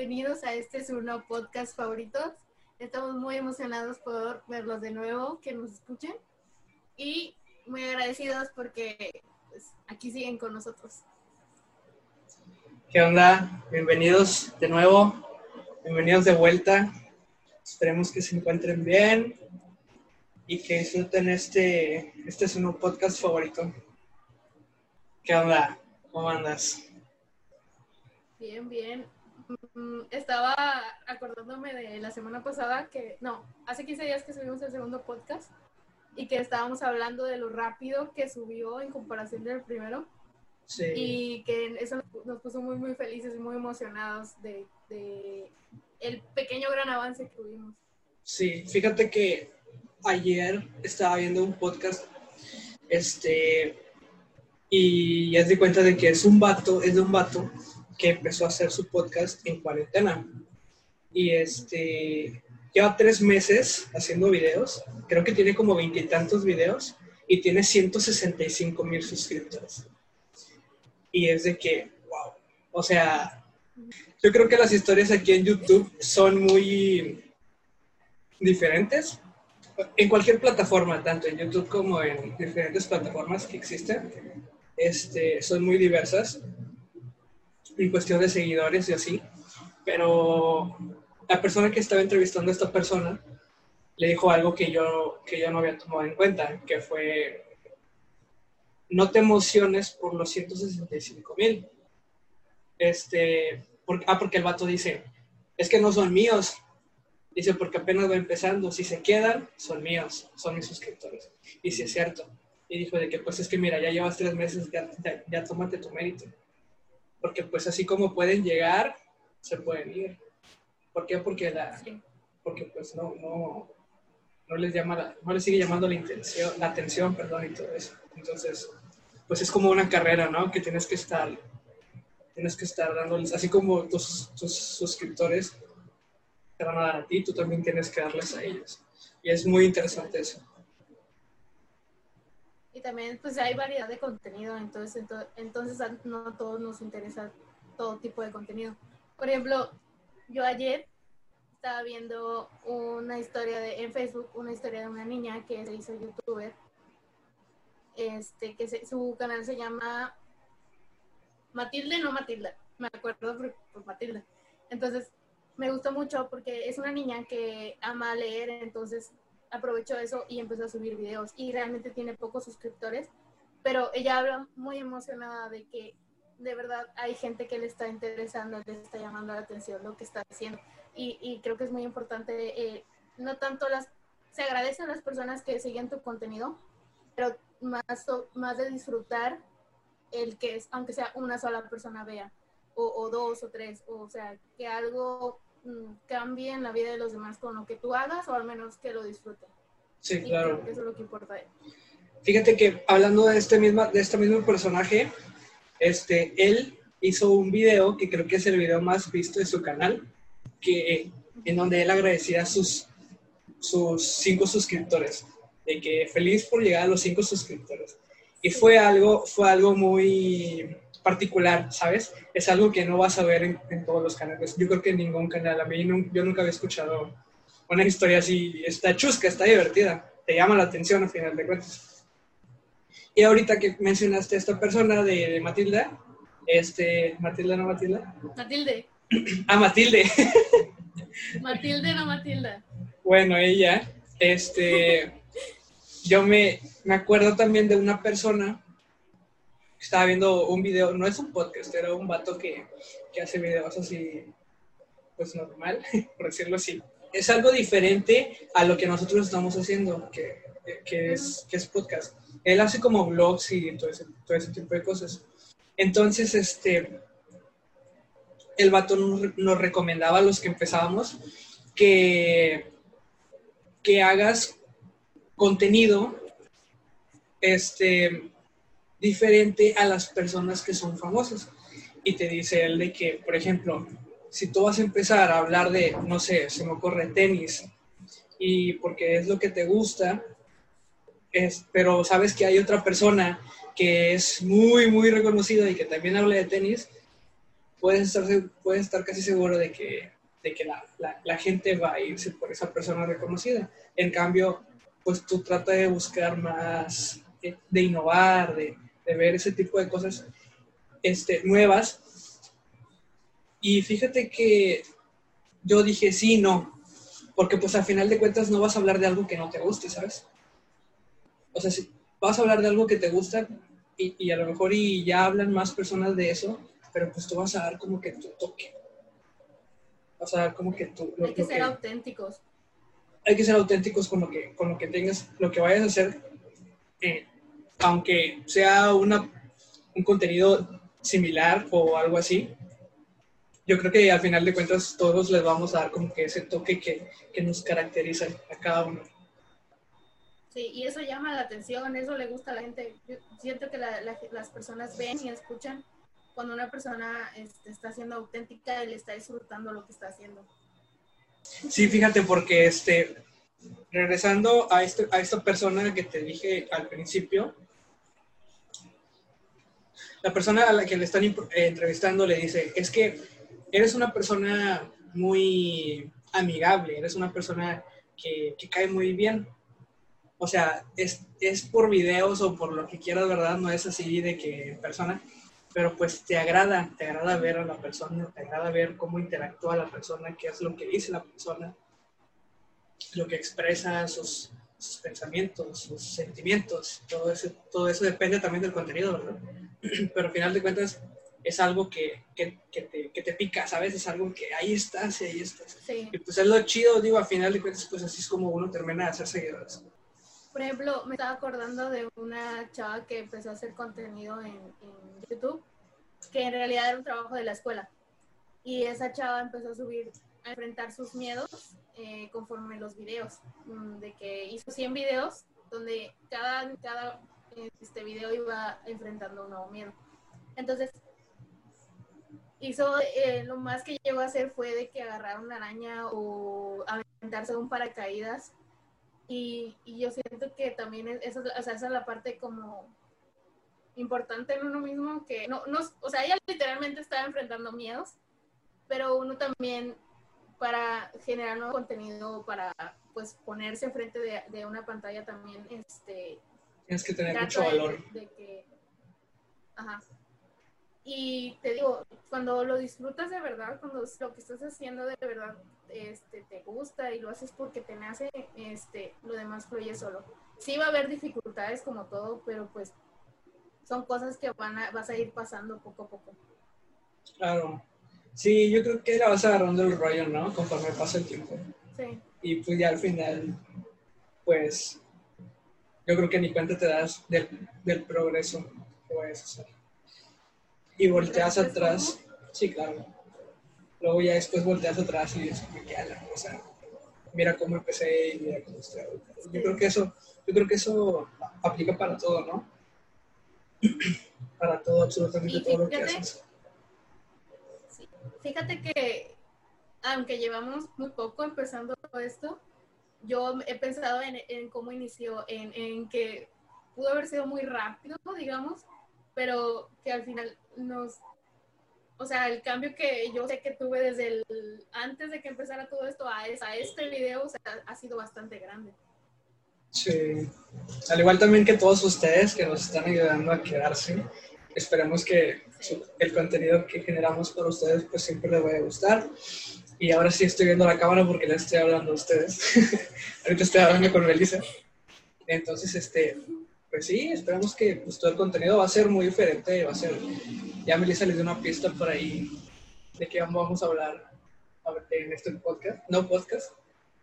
bienvenidos a este su nuevo podcast favoritos. Estamos muy emocionados por verlos de nuevo, que nos escuchen y muy agradecidos porque pues, aquí siguen con nosotros. ¿Qué onda? Bienvenidos de nuevo, bienvenidos de vuelta. Esperemos que se encuentren bien y que disfruten este, este es un podcast favorito. ¿Qué onda? ¿Cómo andas? Bien, bien. Mm, estaba acordándome de la semana pasada que, no, hace 15 días que subimos el segundo podcast y que estábamos hablando de lo rápido que subió en comparación del primero. Sí. Y que eso nos puso muy, muy felices y muy emocionados de, de el pequeño gran avance que tuvimos. Sí, fíjate que ayer estaba viendo un podcast, este, y ya te cuenta de que es un vato, es de un vato que empezó a hacer su podcast en cuarentena. Y este, lleva tres meses haciendo videos, creo que tiene como veintitantos videos y tiene 165 mil suscriptores. Y es de que, wow, o sea, yo creo que las historias aquí en YouTube son muy diferentes. En cualquier plataforma, tanto en YouTube como en diferentes plataformas que existen, este, son muy diversas en cuestión de seguidores y así, pero la persona que estaba entrevistando a esta persona le dijo algo que yo, que yo no había tomado en cuenta, que fue, no te emociones por los 165 mil. Este, ah, porque el vato dice, es que no son míos. Dice, porque apenas va empezando. Si se quedan, son míos, son mis suscriptores. Y si es cierto. Y dijo de que, pues es que mira, ya llevas tres meses, ya, ya, ya tómate tu mérito porque pues así como pueden llegar, se pueden ir. ¿Por qué? Porque, la, porque pues no, no, no les llama no les sigue llamando la, intención, la atención, perdón, y todo eso. Entonces, pues es como una carrera, ¿no? Que tienes que estar, tienes que estar dándoles, así como tus, tus suscriptores te van a dar a ti, tú también tienes que darles a ellos. Y es muy interesante eso y también pues hay variedad de contenido, entonces, entonces no a todos nos interesa todo tipo de contenido. Por ejemplo, yo ayer estaba viendo una historia de, en Facebook, una historia de una niña que se hizo youtuber, este, que su canal se llama Matilde, no Matilda, me acuerdo por, por Matilda. Entonces, me gustó mucho porque es una niña que ama leer, entonces aprovechó eso y empezó a subir videos y realmente tiene pocos suscriptores, pero ella habla muy emocionada de que de verdad hay gente que le está interesando, le está llamando la atención lo que está haciendo. Y, y creo que es muy importante, eh, no tanto las, se agradecen las personas que siguen tu contenido, pero más, más de disfrutar el que es, aunque sea una sola persona vea, o, dos o tres, o sea, que algo Mm, cambie en la vida de los demás con lo que tú hagas o al menos que lo disfruten. Sí, claro. eso es lo que importa. Fíjate que hablando de este, misma, de este mismo personaje, este, él hizo un video que creo que es el video más visto de su canal, que, en donde él agradecía a sus, sus cinco suscriptores, de que feliz por llegar a los cinco suscriptores. Y fue algo, fue algo muy, particular, ¿sabes? Es algo que no vas a ver en, todos los canales. Yo creo que en ningún canal. A mí yo nunca había escuchado una historia así. Está chusca, está divertida. Te llama la atención al final de cuentas. Y ahorita que mencionaste a esta persona de, Matilda, este, Matilda, no Matilda. Matilde. ah, Matilde. Matilde, no Matilda. Bueno, ella, este, yo me, me acuerdo también de una persona estaba viendo un video, no es un podcast, era un vato que, que hace videos así, pues normal, por decirlo así. Es algo diferente a lo que nosotros estamos haciendo, que, que, es, que es podcast. Él hace como vlogs y todo ese, todo ese tipo de cosas. Entonces, este, el vato nos, nos recomendaba a los que empezábamos que, que hagas contenido este, diferente a las personas que son famosas. Y te dice él de que, por ejemplo, si tú vas a empezar a hablar de, no sé, se me ocurre tenis, y porque es lo que te gusta, es, pero sabes que hay otra persona que es muy, muy reconocida y que también habla de tenis, puedes estar, puedes estar casi seguro de que, de que la, la, la gente va a irse por esa persona reconocida. En cambio, pues tú trata de buscar más, eh, de innovar, de, de ver ese tipo de cosas este, nuevas. Y fíjate que yo dije, sí, no, porque pues al final de cuentas no vas a hablar de algo que no te guste, ¿sabes? O sea, si vas a hablar de algo que te gusta y, y a lo mejor y ya hablan más personas de eso, pero pues tú vas a dar como que tu toque. Vas a dar como que tú... Hay que ser auténticos. Hay que ser auténticos con lo que, con lo que tengas, lo que vayas a hacer, eh, aunque sea una, un contenido similar o algo así, yo creo que al final de cuentas todos les vamos a dar como que ese toque que, que nos caracteriza a cada uno. Sí, y eso llama la atención, eso le gusta a la gente. Yo siento que la, la, las personas ven y escuchan cuando una persona este, está siendo auténtica y le está disfrutando lo que está haciendo. Sí, fíjate, porque este, regresando a, este, a esta persona que te dije al principio, la persona a la que le están eh, entrevistando le dice, es que eres una persona muy amigable, eres una persona que, que cae muy bien. O sea, es, es, por videos o por lo que quieras, ¿verdad? No es así de que persona, pero pues te agrada, te agrada ver a la persona, te agrada ver cómo interactúa la persona, qué es lo que dice la persona, lo que expresa, sus, sus pensamientos, sus sentimientos, todo eso, todo eso depende también del contenido, ¿verdad? Pero al final de cuentas es algo que, que, que, te, que, te, pica, ¿sabes? Es algo que ahí estás y ahí estás. Sí. Y pues es lo chido, digo, al final de cuentas, pues así es como uno termina de hacer seguidores. Por ejemplo, me estaba acordando de una chava que empezó a hacer contenido en, en YouTube, que en realidad era un trabajo de la escuela. Y esa chava empezó a subir, a enfrentar sus miedos eh, conforme los videos, de que hizo 100 videos donde cada, cada este video iba enfrentando un nuevo miedo. Entonces, hizo, eh, lo más que llegó a hacer fue de que agarrar una araña o aventarse un paracaídas. Y, y yo siento que también es, eso, o sea, esa es la parte como importante en uno mismo, que no, no, o sea, ella literalmente estaba enfrentando miedos, pero uno también para generar nuevo contenido, para pues ponerse enfrente de, de una pantalla también, este... Tienes que tener mucho valor. De, de que, ajá, y te digo, cuando lo disfrutas de verdad, cuando lo que estás haciendo de verdad este, te gusta y lo haces porque te nace, este, lo demás fluye solo. Sí va a haber dificultades como todo, pero pues son cosas que van a, vas a ir pasando poco a poco. Claro. Sí, yo creo que la vas agarrando el rollo, ¿no? Conforme pasa el tiempo. Sí. Y pues ya al final, pues, yo creo que ni cuenta te das del, del progreso que vayas a hacer y volteas atrás. Sí, claro. Luego ya después volteas atrás y es como que la cosa. Mira cómo empecé y mira cómo estoy Yo creo que eso, yo creo que eso aplica para todo, ¿no? para todo, absolutamente fíjate, todo lo que haces. Fíjate que aunque llevamos muy poco empezando esto, yo he pensado en, en cómo inició, en, en que pudo haber sido muy rápido, digamos, pero que al final nos, o sea, el cambio que yo sé que tuve desde el, antes de que empezara todo esto a, a este video, o sea, ha sido bastante grande. Sí, al igual también que todos ustedes que nos están ayudando a quedarse, esperemos que el contenido que generamos para ustedes pues siempre les vaya a gustar. Y ahora sí estoy viendo la cámara porque les estoy hablando a ustedes. Ahorita estoy hablando con Melissa. Entonces, este, pues sí, esperamos que pues, todo el contenido va a ser muy diferente, va a ser, ya Melissa les dio una pista por ahí de qué vamos a hablar en este podcast, no podcast,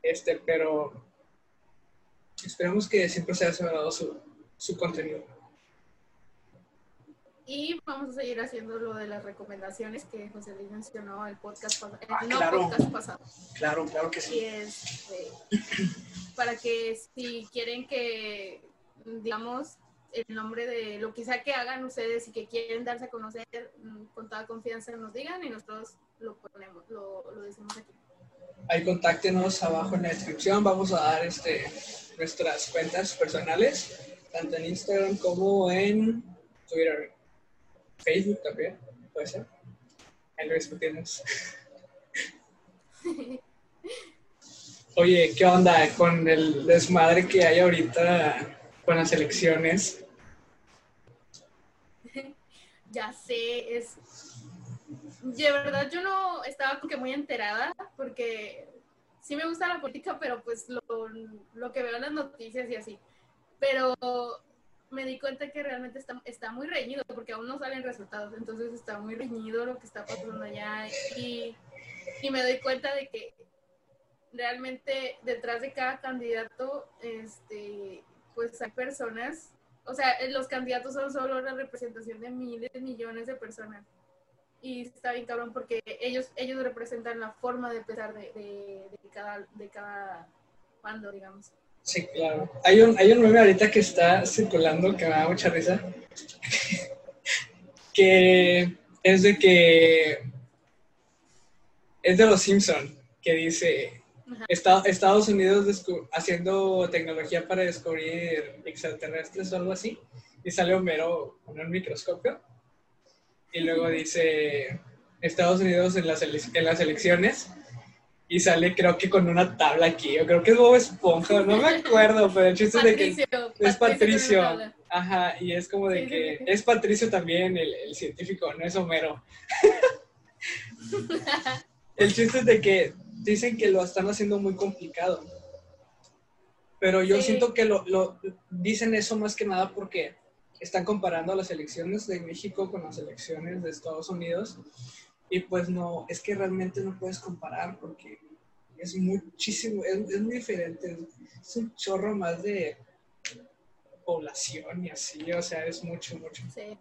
este, pero esperemos que siempre se haya cerrado su, su contenido. Y vamos a seguir haciendo lo de las recomendaciones que José Luis mencionó el podcast, ah, el claro. podcast pasado. Claro, claro que sí. Y es, eh, para que si quieren que digamos, el nombre de lo que sea que hagan ustedes y que quieren darse a conocer, mm, con toda confianza nos digan y nosotros lo ponemos, lo, lo decimos aquí. Ahí contáctenos abajo en la descripción, vamos a dar este, nuestras cuentas personales, tanto en Instagram como en Twitter, Facebook también, puede ser. ahí lo discutimos. Oye, ¿qué onda con el desmadre que hay ahorita con las elecciones? Ya sé, es... De verdad yo no estaba como que muy enterada porque sí me gusta la política, pero pues lo, lo que veo en las noticias y así. Pero me di cuenta que realmente está, está muy reñido porque aún no salen resultados, entonces está muy reñido lo que está pasando allá y, y me doy cuenta de que realmente detrás de cada candidato, este, pues hay personas, o sea, los candidatos son solo la representación de miles, millones de personas. Y está bien cabrón porque ellos, ellos representan la forma de pensar de, de, de cada, de cada bando, digamos. Sí, claro. Hay un, hay un meme ahorita que está circulando que me da mucha risa. que es de que. Es de los Simpson, que dice. Estados Unidos haciendo tecnología para descubrir extraterrestres o algo así. Y sale Homero con un microscopio. Y luego dice. Estados Unidos en las, en las elecciones y sale creo que con una tabla aquí. Yo creo que es Bob Esponja, no me acuerdo, pero el chiste es de que es Patricio. Ajá, y es como de que es Patricio también, el, científico, no es Homero. el chiste es de que dicen que lo están haciendo muy complicado. Pero yo siento que lo, lo, dicen eso más que nada porque están comparando las elecciones de México con las elecciones de Estados Unidos y pues no, es que realmente no puedes comparar porque es muchísimo, es, muy diferente, es un chorro más de población y así, o sea, es mucho, mucho. Sí.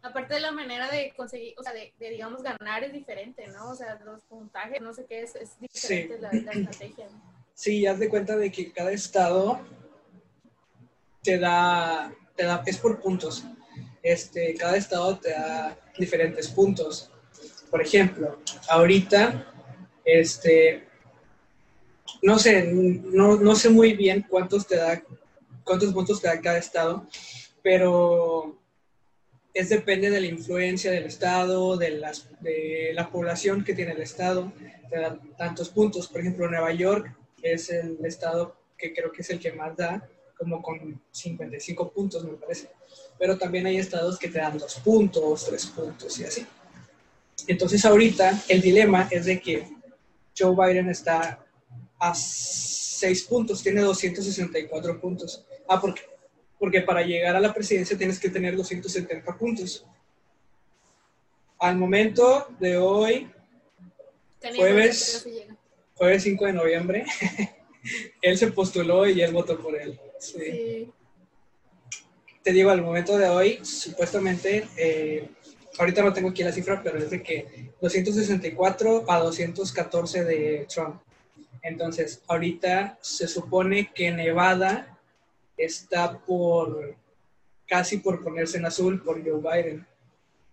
Aparte de la manera de conseguir, o sea, de, digamos ganar es diferente, ¿no? O sea, los puntajes, no sé qué, es, es diferente la, la, estrategia. Sí, haz de cuenta de que cada estado te da, te da, es por puntos. Este, cada estado te da diferentes puntos. Por ejemplo, ahorita, este, no sé, no, no sé muy bien cuántos te da, cuántos puntos te da cada estado, pero es depende de la influencia del estado, de, las, de la población que tiene el estado, te da tantos puntos. Por ejemplo, Nueva York es el estado que creo que es el que más da, como con 55 puntos, me parece pero también hay estados que te dan dos puntos, tres puntos y así. Entonces ahorita el dilema es de que Joe Biden está a seis puntos, tiene 264 puntos. Ah, porque, porque para llegar a la presidencia tienes que tener 270 puntos. Al momento de hoy, jueves, jueves 5 de noviembre, él se postuló y él votó por él. Sí te digo, al momento de hoy, supuestamente, eh, ahorita no tengo aquí la cifra, pero es de que 264 a 214 de Trump. Entonces, ahorita se supone que Nevada está por casi por ponerse en azul por Joe Biden.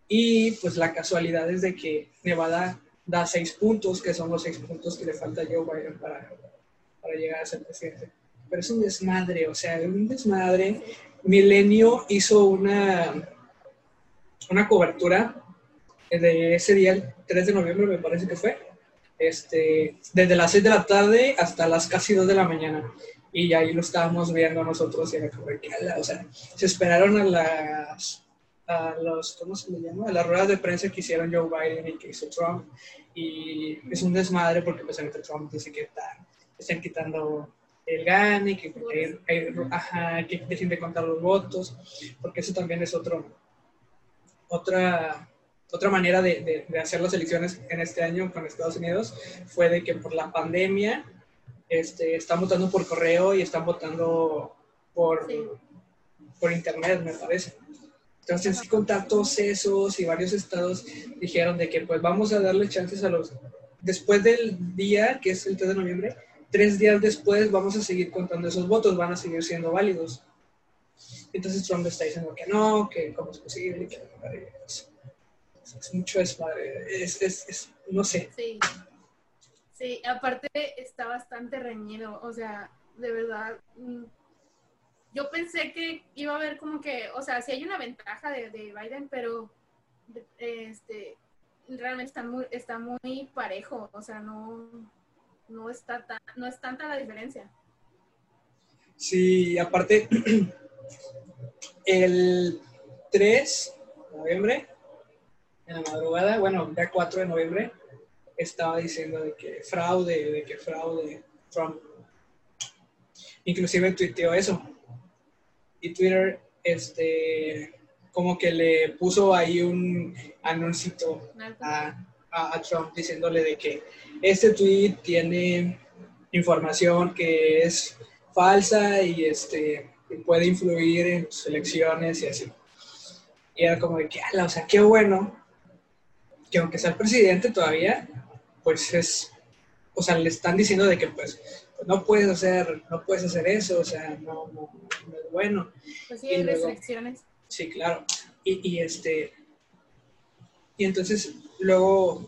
Y pues la casualidad es de que Nevada da seis puntos, que son los seis puntos que le falta a Joe Biden para, para llegar a ser presidente. Pero es un desmadre, o sea, un desmadre Milenio hizo una, una cobertura de ese día, el 3 de noviembre me parece que fue, este, desde las 6 de la tarde hasta las casi 2 de la mañana. Y ahí lo estábamos viendo nosotros y era como que, o sea, se esperaron a las, a los, ¿cómo se le llama? A las ruedas de prensa que hicieron Joe Biden y que hizo Trump. Y es un desmadre porque presidente Trump dice que están, están quitando el gane, que, ajá, que dejen de contar los votos, porque eso también es otro, otra, otra manera de, de, hacer las elecciones en este año con Estados Unidos, fue de que por la pandemia este, están votando por correo y están votando por, por internet, me parece. Entonces, sí, contar todos esos y varios estados dijeron de que pues vamos a darle chances a los, después del día, que es el 3 de noviembre, tres días después vamos a seguir contando esos votos, van a seguir siendo válidos. Entonces Trump está diciendo que no, que cómo es posible, que es, es mucho desmadre, es, es, es, no sé. Sí. sí, aparte está bastante reñido, o sea, de verdad, mm, yo pensé que iba a haber como que, o sea, sí hay una ventaja de, de Biden, pero este, realmente está muy, está muy parejo, o sea, no, no, está tan, no es tanta la diferencia. Sí, aparte, el 3 de noviembre, en la madrugada, bueno, el 4 de noviembre, estaba diciendo de que fraude, de que fraude Trump. Inclusive tuiteó eso. Y Twitter, este, como que le puso ahí un anuncito a, a, Trump diciéndole de que este tweet tiene información que es falsa y este puede influir en sus elecciones y así. Y era como de que, o sea, qué bueno que aunque sea el presidente todavía, pues es, o sea, le están diciendo de que pues no puedes hacer, no puedes hacer eso, o sea, no, no, es bueno. Pues sí, hay restricciones. Sí, claro. Y, este, y entonces luego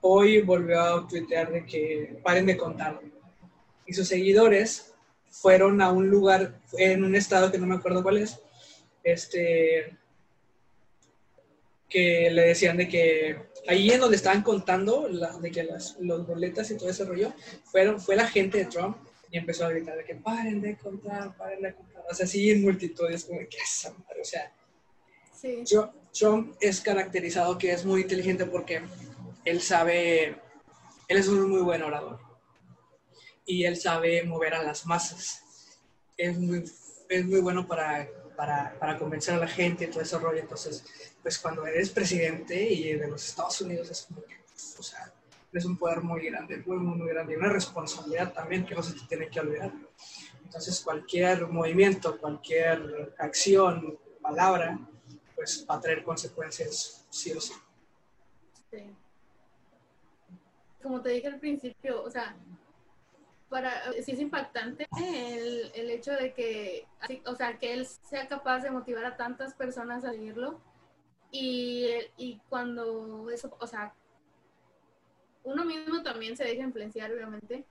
hoy volvió a tuitear de que paren de contar. Y sus seguidores fueron a un lugar, en un estado que no me acuerdo cuál es, este, que le decían de que ahí en donde estaban contando de que las los boletas y todo ese rollo, fueron, fue la gente de Trump y empezó a gritar de que paren de contar, paren de contar. O sea, sí, en multitudes, como que esa madre, o sea. Sí. Trump es caracterizado que es muy inteligente porque él sabe, él es un muy buen orador y él sabe mover a las masas. Es muy, es muy bueno para, para, para convencer a la gente y todo ese rollo. Entonces, pues cuando eres presidente y de los Estados Unidos es como que, o sea, es un poder muy grande, muy, muy, grande y una responsabilidad también que no se te tiene que olvidar. Entonces, cualquier movimiento, cualquier acción, palabra, pues va a traer consecuencias sí o sí. Sí. Como te dije al principio, o sea, para, sí es impactante el, el hecho de que, o sea, que él sea capaz de motivar a tantas personas a seguirlo y, y cuando eso, o sea, uno mismo también se deja influenciar, obviamente,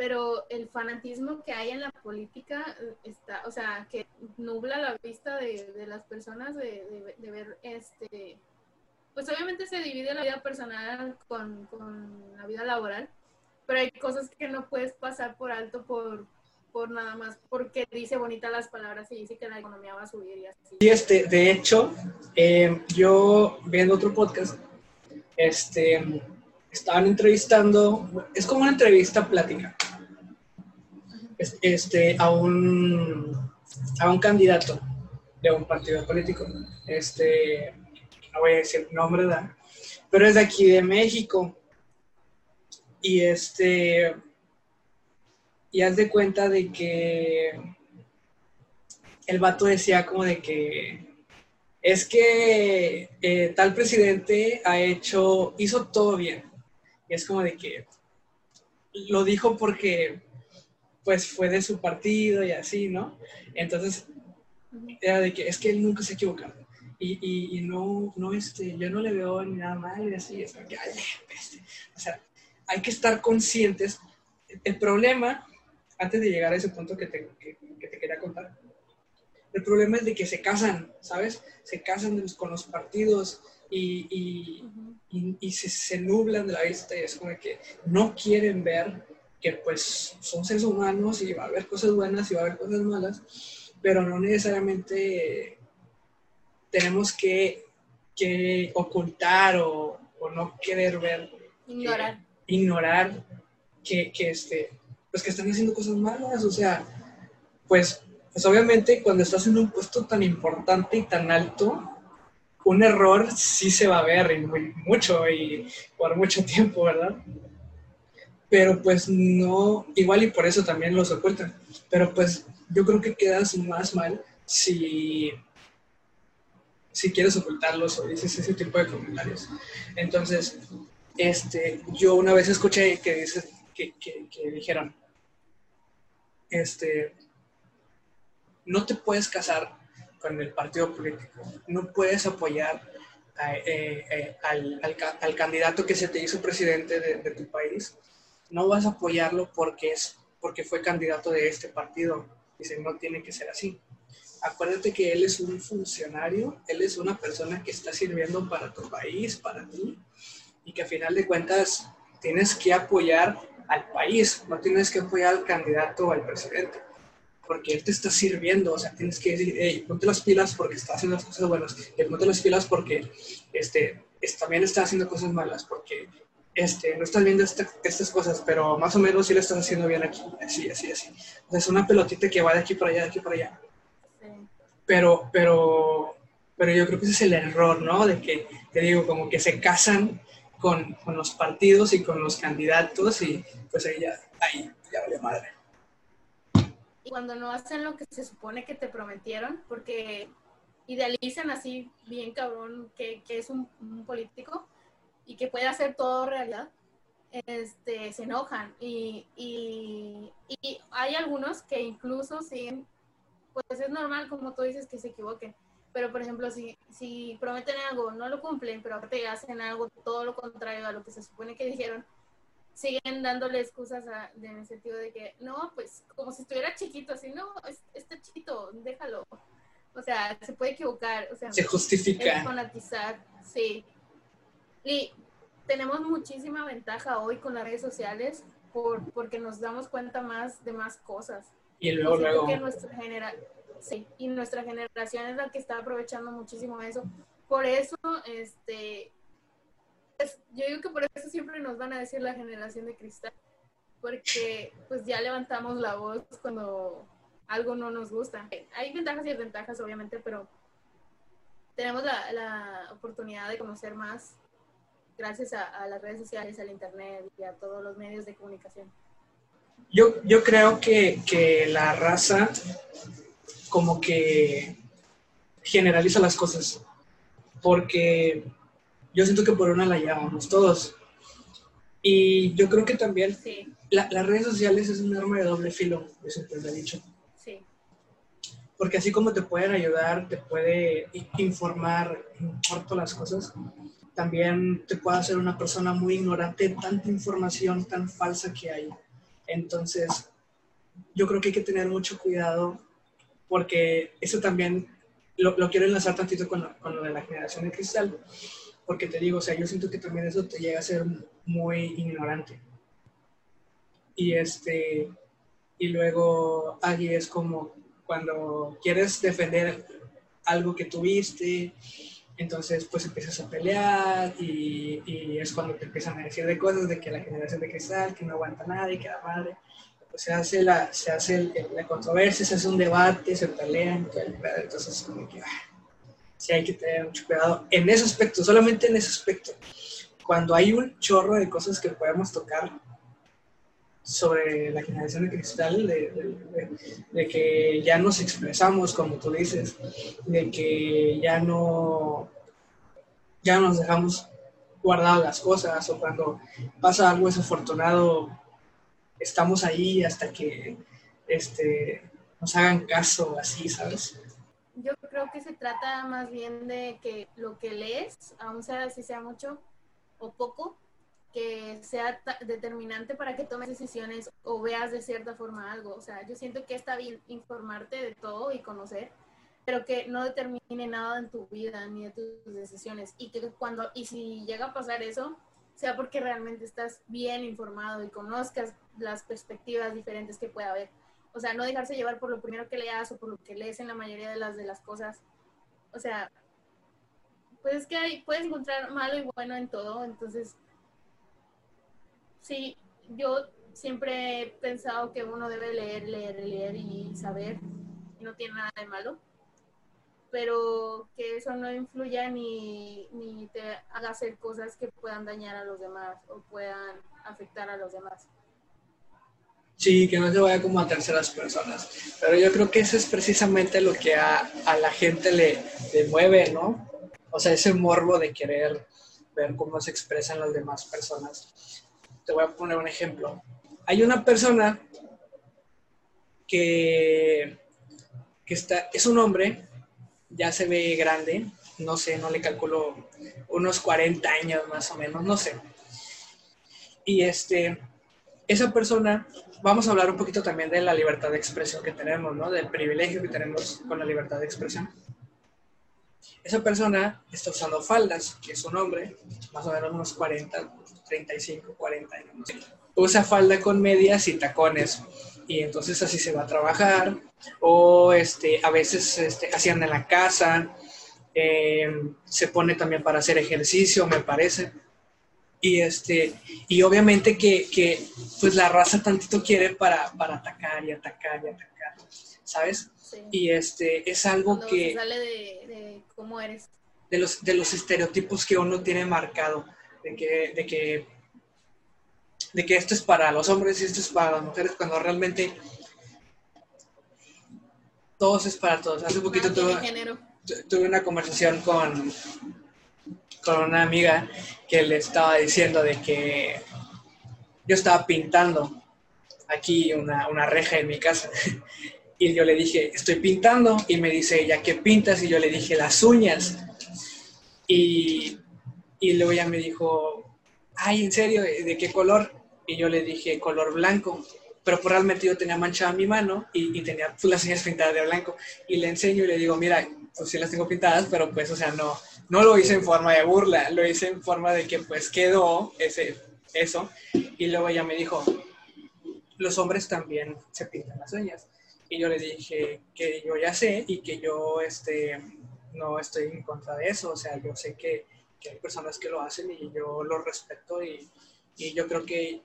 pero el fanatismo que hay en la política está, o sea, que nubla la vista de, de las personas de, de, ver este, pues obviamente se divide la vida personal con, con, la vida laboral, pero hay cosas que no puedes pasar por alto por, por nada más porque dice bonitas las palabras y dice que la economía va a subir y así. Y este, de hecho, eh, yo viendo otro podcast, este, estaban entrevistando, es como una entrevista plática, este, a un, a un candidato de un partido político, este, no voy a decir nombre, ¿verdad? pero es de aquí de México. Y este, y haz de cuenta de que el vato decía como de que es que eh, tal presidente ha hecho, hizo todo bien. Y es como de que lo dijo porque pues fue de su partido y así, ¿no? Entonces era de que es que él nunca se ha equivocado. Y, y, no, no, este, yo no le veo ni nada mal y así, es que, o sea, hay que estar conscientes. El problema antes de llegar a ese punto que te, que, te quería contar, el problema es de que se casan, ¿sabes? Se casan con los partidos y, y, y, se, se, nublan de la vista y es como que no quieren ver que pues son seres humanos y va a haber cosas buenas y va a haber cosas malas, pero no necesariamente tenemos que, que ocultar o, o, no querer ver. Ignorar. ignorar que, que, este, pues que están haciendo cosas malas, o sea, pues, pues obviamente cuando estás en un puesto tan importante y tan alto, un error sí se va a ver y muy, mucho y por mucho tiempo, ¿verdad? Pero pues no, igual y por eso también los ocultan, pero pues yo creo que quedas más mal si, si quieres ocultarlos o dices ese tipo de comentarios. Entonces, este, yo una vez escuché que, dice, que, que, dijeron, este, no te puedes casar con el partido político, no puedes apoyar eh, eh, al, al, candidato que se te hizo presidente de, tu país, no vas a apoyarlo porque, es, porque fue candidato de este partido. Dicen, no tiene que ser así. acuérdate que él es un funcionario, él es una persona que está sirviendo para tu país, para ti, y que a final de cuentas tienes que apoyar al país, no tienes que apoyar al candidato o al presidente, porque él te está sirviendo, o sea, tienes que decir, hey, ponte las pilas porque está haciendo las cosas buenas, y ponte las pilas porque este, también está haciendo cosas malas, porque este, no estás viendo estas cosas, pero más o menos sí lo estás haciendo bien aquí, así, así, así. O sea, es una pelotita que va de aquí para allá, de aquí para allá. Pero, pero, pero yo creo que ese es el error, ¿no? De que, te digo, como que se casan con, con los partidos y con los candidatos y pues ahí ya, ahí ya vale madre. Y cuando no hacen lo que se supone que te prometieron, porque idealizan así bien cabrón que, que es un, un político, y que puede hacer todo realidad, este, se enojan. Y, y, y, hay algunos que incluso siguen, pues es normal, como tú dices, que se equivoquen. Pero, por ejemplo, si, si prometen algo, no lo cumplen, pero aparte hacen algo todo lo contrario a lo que se supone que dijeron, siguen dándole excusas en el sentido de que, no, pues como si estuviera chiquito, así, no, está chiquito, déjalo. O sea, se puede equivocar. O sea, se justifica. Es fanatizar, sí. Y tenemos muchísima ventaja hoy con las redes sociales por, porque nos damos cuenta más de más cosas. Y luego, luego. Que nuestra genera sí, y nuestra generación es la que está aprovechando muchísimo eso. Por eso, este, pues, yo digo que por eso siempre nos van a decir la generación de cristal, porque pues ya levantamos la voz cuando algo no nos gusta. Hay ventajas y desventajas, obviamente, pero tenemos la, la oportunidad de conocer más gracias a, las redes sociales, al internet y a todos los medios de comunicación? Yo, yo creo que, que la raza como que generaliza las cosas, porque yo siento que por una la llevamos todos. Y yo creo que también las redes sociales es un arma de doble filo, eso te lo he dicho. Sí. Porque así como te pueden ayudar, te puede informar corto las cosas, también te puede hacer una persona muy ignorante de tanta información tan falsa que hay. Entonces, yo creo que hay que tener mucho cuidado porque eso también lo, quiero enlazar tantito con lo, con lo, de la generación de cristal, porque te digo, o sea, yo siento que también eso te llega a ser muy ignorante. Y este, y luego ahí es como cuando quieres defender algo que tuviste entonces, pues empiezas a pelear y, y, es cuando te empiezan a decir de cosas de que la generación de cristal, que no aguanta nada y que la madre. Pues se hace la, se hace la controversia, se hace un debate, se pelean, entonces como que ah, sí hay que tener mucho cuidado en ese aspecto, solamente en ese aspecto. Cuando hay un chorro de cosas que podemos tocar sobre la generación de cristal, de, que ya nos expresamos, como tú dices, de que ya no, ya nos dejamos guardadas las cosas, o cuando pasa algo desafortunado, estamos ahí hasta que este, nos hagan caso, así, ¿sabes? Yo creo que se trata más bien de que lo que lees, aun sea si sea mucho o poco, que sea determinante para que tomes decisiones o veas de cierta forma algo. O sea, yo siento que está bien informarte de todo y conocer, pero que no determine nada en tu vida ni de tus decisiones. Y que cuando, y si llega a pasar eso, sea porque realmente estás bien informado y conozcas las perspectivas diferentes que pueda haber. O sea, no dejarse llevar por lo primero que leas o por lo que lees en la mayoría de las de las cosas. O sea, pues es que hay, puedes encontrar malo y bueno en todo, entonces Sí, yo siempre he pensado que uno debe leer, leer, leer y saber, y no tiene nada de malo, pero que eso no influya ni, ni te haga hacer cosas que puedan dañar a los demás o puedan afectar a los demás. Sí, que no se vaya como a terceras personas. Pero yo creo que eso es precisamente lo que a, a la gente le, le, mueve, ¿no? O sea, ese morbo de querer ver cómo se expresan las demás personas te voy a poner un ejemplo. Hay una persona que, que está, es un hombre, ya se ve grande, no sé, no le calculo unos 40 años más o menos, no sé. Y este, esa persona, vamos a hablar un poquito también de la libertad de expresión que tenemos, ¿no? Del privilegio que tenemos con la libertad de expresión. Esa persona está usando faldas, que es un hombre, más o menos unos 40, 35, 40 años. Usa falda con medias y tacones. Y entonces así se va a trabajar. O este, a veces este, hacían en la casa. Eh, se pone también para hacer ejercicio, me parece. Y, este, y obviamente que, que pues la raza tantito quiere para, para atacar y atacar y atacar, ¿sabes? Y este, es algo que... sale de, de, cómo eres. De los, de los estereotipos que uno tiene marcado, de que, de que, de que esto es para los hombres y esto es para las mujeres, cuando realmente todos es para todos. Hace un poquito tuve, tuve una conversación con, con una amiga que le estaba diciendo de que yo estaba pintando aquí una, una reja en mi casa y yo le dije, estoy pintando y me dice ella, ¿qué pintas? Y yo le dije, las uñas. Y, y luego ella me dijo, ay, ¿en serio? ¿De qué color? Y yo le dije, color blanco. Pero pues realmente yo tenía manchada mi mano y, y tenía pues, las uñas pintadas de blanco. Y le enseño y le digo, mira, pues sí las tengo pintadas, pero pues, o sea, no, no lo hice en forma de burla, lo hice en forma de que pues quedó ese, eso. Y luego ella me dijo, los hombres también se pintan las uñas. Y yo le dije que yo ya sé y que yo este, no estoy en contra de eso. O sea, yo sé que, que hay personas que lo hacen y yo lo respeto y, y, yo creo que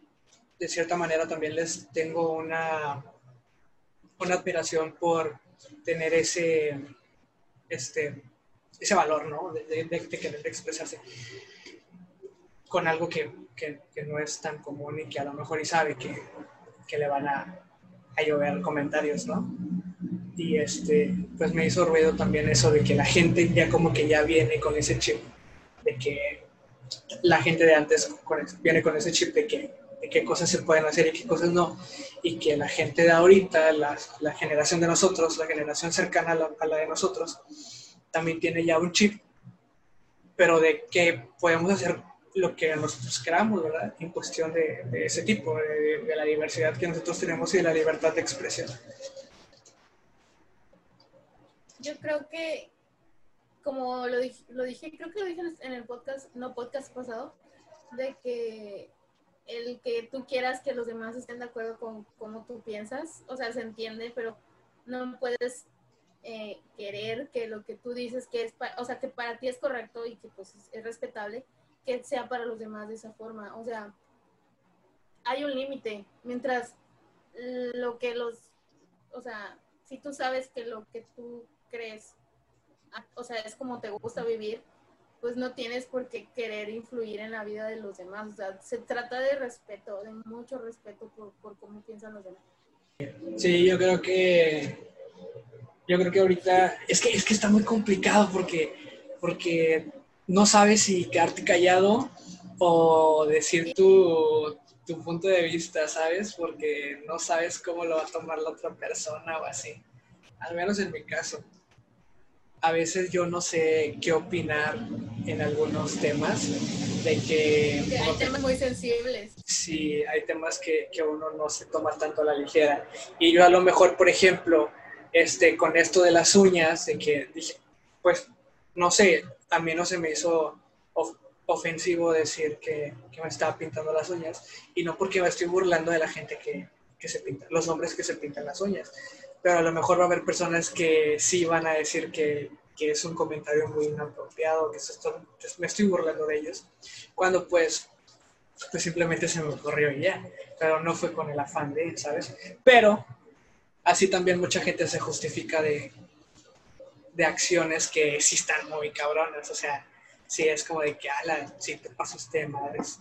de cierta manera también les tengo una, una admiración por tener ese, este, ese valor, ¿no? De, querer expresarse con algo que, que, no es tan común y que a lo mejor y sabe que, que le van a, a, llover comentarios, ¿no? Y este, pues me hizo ruido también eso de que la gente ya como que ya viene con ese chip, de que la gente de antes viene con ese chip de que de qué cosas se pueden hacer y qué cosas no, y que la gente de ahorita, la, la generación de nosotros, la generación cercana a la, a la de nosotros, también tiene ya un chip, pero de que podemos hacer lo que nosotros queramos, ¿verdad? En cuestión de, ese tipo, de, la diversidad que nosotros tenemos y de la libertad de expresión. Yo creo que, como lo dije, lo dije, creo que lo dije en el podcast, no podcast pasado, de que el que tú quieras que los demás estén de acuerdo con cómo tú piensas, o sea, se entiende, pero no puedes eh, querer que lo que tú dices que es, o sea, que para ti es correcto y que pues es respetable, que sea para los demás de esa forma. O sea, hay un límite. Mientras lo que los, o sea, si tú sabes que lo que tú crees, o sea, es como te gusta vivir, pues no tienes por qué querer influir en la vida de los demás. O sea, se trata de respeto, de mucho respeto por, cómo piensan los demás. Sí, yo creo que yo creo que ahorita es que, es que está muy complicado porque, porque no sabes si quedarte callado o decir tu, tu punto de vista, ¿sabes? Porque no sabes cómo lo va a tomar la otra persona o así. Al menos en mi caso. A veces yo no sé qué opinar en algunos temas, de que... hay temas muy sensibles. Sí, hay temas que, que uno no se toma tanto a la ligera. Y yo a lo mejor, por ejemplo, este, con esto de las uñas, de que dije, pues, no sé, también no se me hizo ofensivo decir que, me estaba pintando las uñas, y no porque me estoy burlando de la gente que, se pinta, los hombres que se pintan las uñas, pero a lo mejor va a haber personas que sí van a decir que, es un comentario muy inapropiado, que me estoy burlando de ellos, cuando pues, pues simplemente se me ocurrió y ya, pero no fue con el afán de, ¿sabes? Pero así también mucha gente se justifica de, de acciones que sí están muy cabronas. O sea, sí es como de que, ala, sí te pasaste madres.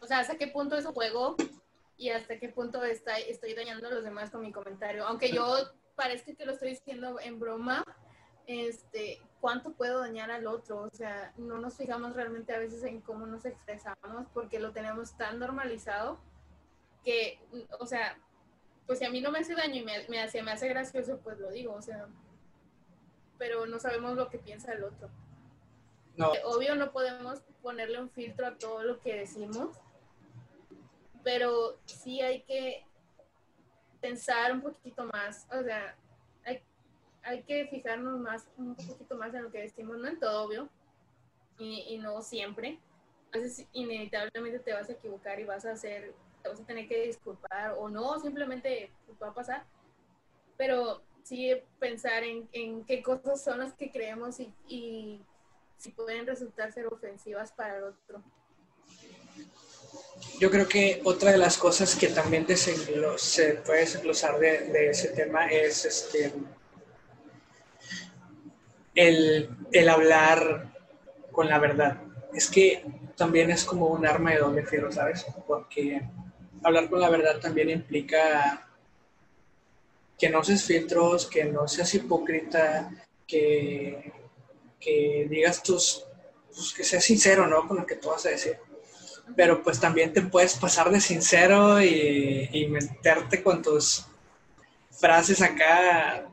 O sea, ¿hasta qué punto es un juego y hasta qué punto está, estoy dañando a los demás con mi comentario? Aunque yo parezca que lo estoy diciendo en broma, este, ¿cuánto puedo dañar al otro? O sea, no nos fijamos realmente a veces en cómo nos expresamos porque lo tenemos tan normalizado que, o sea, pues si a mí no me hace daño y me, me, hace, me hace gracioso, pues lo digo, o sea, pero no sabemos lo que piensa el otro. No. Obvio no podemos ponerle un filtro a todo lo que decimos, pero sí hay que pensar un poquito más, o sea, hay, hay que fijarnos más, un poquito más en lo que decimos, no en todo, obvio, y, y no siempre. Veces inevitablemente te vas a equivocar y vas a hacer, te vas a tener que disculpar o no, simplemente va a pasar. Pero sí pensar en, en qué cosas son las que creemos y, y si pueden resultar ser ofensivas para el otro. Yo creo que otra de las cosas que también se puede desglosar de, ese tema es este, el, el, hablar con la verdad. Es que también es como un arma de doble filo, ¿sabes? Porque hablar con la verdad también implica que no seas filtros, que no seas hipócrita, que, que digas tus, pues que seas sincero, ¿no? Con lo que tú vas a decir pero pues también te puedes pasar de sincero y, meterte con tus frases acá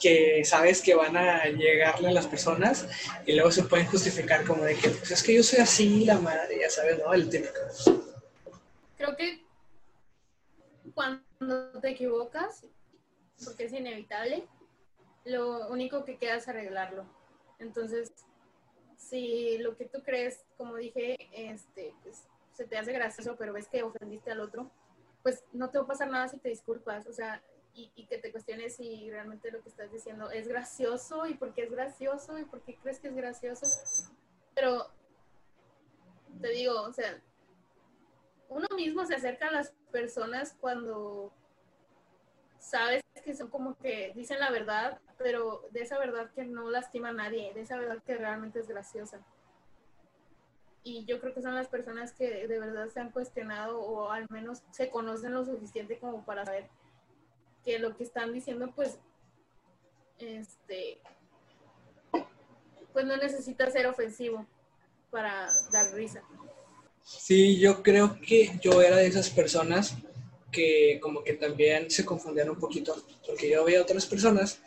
que sabes que van a llegarle a las personas y luego se pueden justificar como de que pues es que yo soy así, la madre, ya sabes, ¿no? El típico. Creo que cuando te equivocas, porque es inevitable, lo único que queda es arreglarlo. Entonces, si lo que tú crees, como dije, este, pues, se te hace gracioso, pero ves que ofendiste al otro, pues no te va a pasar nada si te disculpas, o sea, y, y, que te cuestiones si realmente lo que estás diciendo es gracioso y por qué es gracioso y por qué crees que es gracioso. Pero te digo, o sea, uno mismo se acerca a las personas cuando sabes que son como que dicen la verdad, pero de esa verdad que no lastima a nadie, de esa verdad que realmente es graciosa. Y yo creo que son las personas que de verdad se han cuestionado o al menos se conocen lo suficiente como para saber que lo que están diciendo, pues, este, pues no necesita ser ofensivo para dar risa. Sí, yo creo que yo era de esas personas que como que también se confundían un poquito, porque yo veía otras personas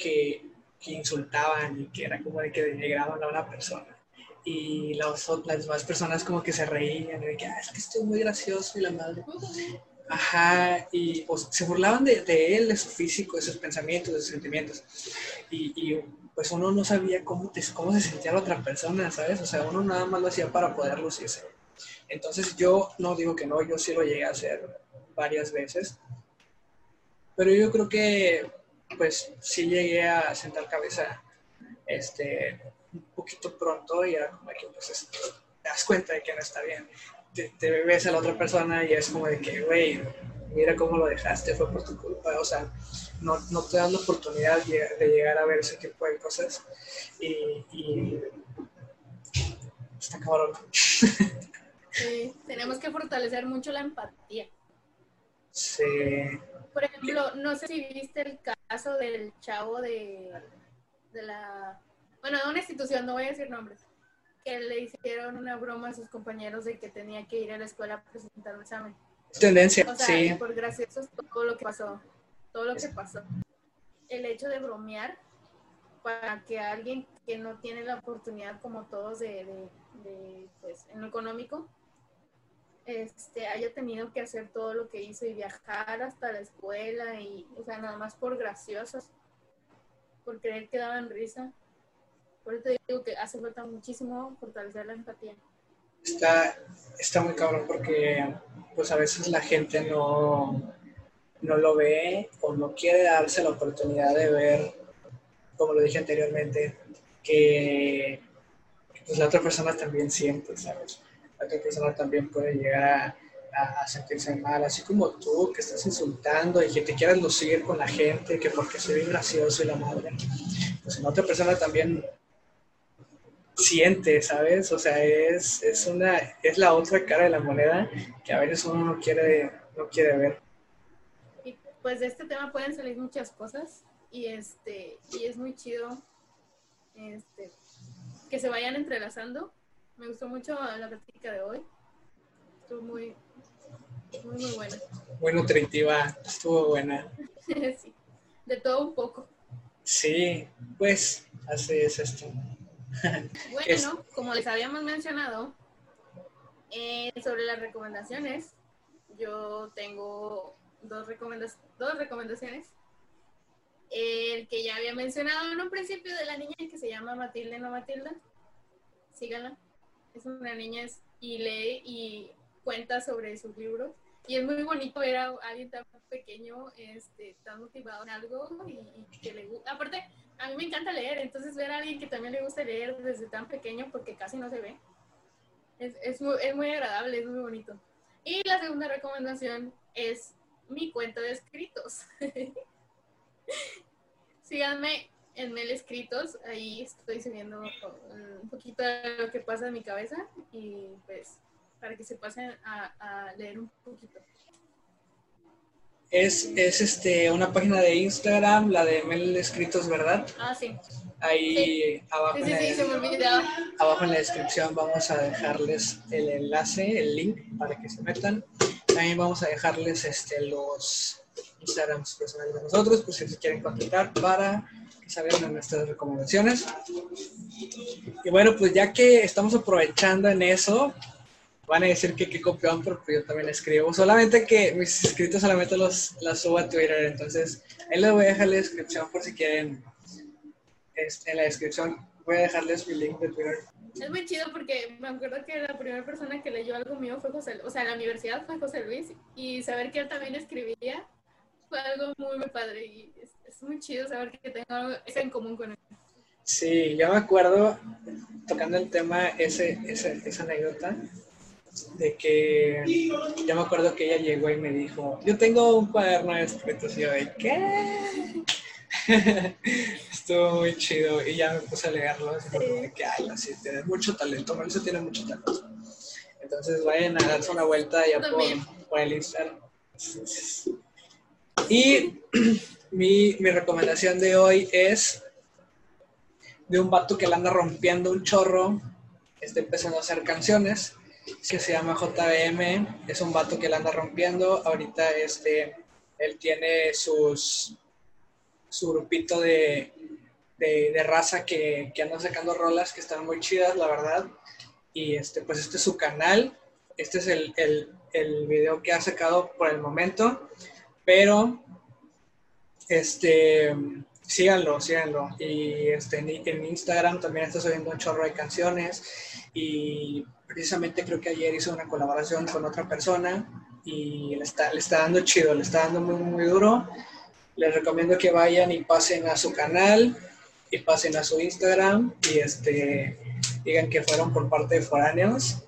que, que insultaban y que era como de que denigraban a una persona. Y las, las demás personas como que se reían de que, ah, es que estoy muy gracioso y la madre. Ajá, y pues, se burlaban de, de, él, de su físico, de sus pensamientos, de sus sentimientos. Y, y pues uno no sabía cómo, te, cómo se sentía la otra persona, ¿sabes? O sea, uno nada más lo hacía para poder lucirse. Entonces yo no digo que no, yo sí lo llegué a hacer varias veces. Pero yo creo que, pues, sí llegué a sentar cabeza este, un poquito pronto y era como que, pues, te das cuenta de que no está bien. Te, ves a la otra persona y es como de que, güey, mira cómo lo dejaste, fue por tu culpa. O sea, no, no te das la oportunidad de, llegar a ver ese tipo de cosas. Y, y está cabrón. Sí, tenemos que fortalecer mucho la empatía. Sí. Por ejemplo, no sé si viste el caso del chavo de, de la, bueno, de una institución, no voy a decir nombres, que le hicieron una broma a sus compañeros de que tenía que ir a la escuela a presentar un examen. Tendencia, o sea, sí. por gracioso todo lo que pasó, todo lo que pasó. El hecho de bromear para que alguien que no tiene la oportunidad como todos de, de, de pues, en lo económico, este, haya tenido que hacer todo lo que hizo y viajar hasta la escuela y, o sea, nada más por graciosos, por creer que daban risa. Por eso te digo que hace falta muchísimo fortalecer la empatía. Está, está muy cabrón porque pues a veces la gente no, no lo ve o no quiere darse la oportunidad de ver, como lo dije anteriormente, que pues la otra persona también siente, ¿sabes? Otra persona también puede llegar a, sentirse mal, así como tú que estás insultando y que te quieras lucir con la gente, que porque soy gracioso y la madre, pues la otra persona también siente, ¿sabes? O sea, es, es, una, es la otra cara de la moneda que a veces uno no quiere, no quiere ver. Y pues de este tema pueden salir muchas cosas y, este, y es muy chido este, que se vayan entrelazando me gustó mucho la práctica de hoy. Estuvo muy, muy, muy buena. Muy nutritiva, estuvo buena. sí, de todo un poco. Sí, pues así es esto. bueno, como les habíamos mencionado, Eh, sobre las recomendaciones, yo tengo dos, dos recomendaciones. El que ya había mencionado en un principio de la niña que se llama Matilde no Matilda. Síganla. Es una niña y lee y cuenta sobre sus libros. Y es muy bonito ver a alguien tan pequeño, este, tan motivado en algo y, que le gusta. Aparte, a mí me encanta leer, entonces ver a alguien que también le gusta leer desde tan pequeño, porque casi no se ve, es, es, muy, es muy agradable, es muy bonito. Y la segunda recomendación es mi cuenta de escritos. Síganme en Mel Escritos, ahí estoy subiendo un poquito de lo que pasa en mi cabeza y pues para que se pasen a, leer un poquito. Es, es, este, una página de Instagram, la de Mel Escritos, ¿verdad? Ah, sí. Ahí abajo, sí, en se me abajo en la descripción vamos a dejarles el enlace, el link para que se metan. También vamos a dejarles este, los Instagrams personales de nosotros, pues si se quieren contactar para saber de nuestras recomendaciones. Y bueno, pues ya que estamos aprovechando en eso, van a decir que qué copión, porque yo también escribo. Solamente que mis escritos solamente los, los subo a Twitter, entonces ahí les voy a dejar la descripción por si quieren. En la descripción voy a dejarles mi link de Twitter. Es muy chido porque me acuerdo que la primera persona que leyó algo mío fue José, o sea, en la universidad fue José Luis, y saber que él también escribía fue algo muy, muy padre, y es, muy chido saber que tengo algo en común con él. Sí, yo me acuerdo, tocando el tema, ese, ese, esa anécdota, de que yo me acuerdo que ella llegó y me dijo, yo tengo un cuaderno de escritos y yo de ¿qué? Estuvo muy chido y ya me puse a leerlo así de que, ay, sí, tiene mucho talento, Mauricio tiene mucho talento. Entonces vayan a darse una vuelta ya por, por, el Instagram. Y mi, mi recomendación de hoy es de un vato que le anda rompiendo un chorro, está empezando a hacer canciones que se llama JBM, es un vato que la anda rompiendo. Ahorita este, él tiene sus, su grupito de, de, raza que, que andan sacando rolas que están muy chidas, la verdad. Y este, pues este es su canal. Este es el, el, el video que ha sacado por el momento. Pero este síganlo, síganlo. Y este, en, Instagram también está subiendo un chorro de canciones. Y precisamente creo que ayer hizo una colaboración con otra persona y le está, le está dando chido, le está dando muy, muy duro. Les recomiendo que vayan y pasen a su canal y pasen a su Instagram y este, digan que fueron por parte de Foráneos.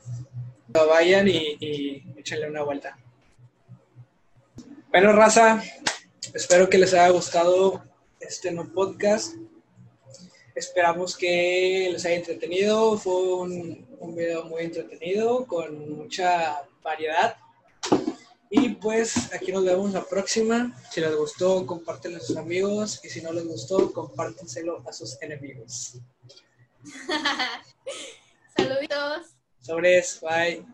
Vayan y, y échenle una vuelta. Bueno, raza, espero que les haya gustado este no podcast. Esperamos que les haya entretenido. Fue un, un video muy entretenido, con mucha variedad. Y pues aquí nos vemos la próxima. Si les gustó, compártelo a sus amigos. Y si no les gustó, compártenselo a sus enemigos. Saluditos. Sobres, bye.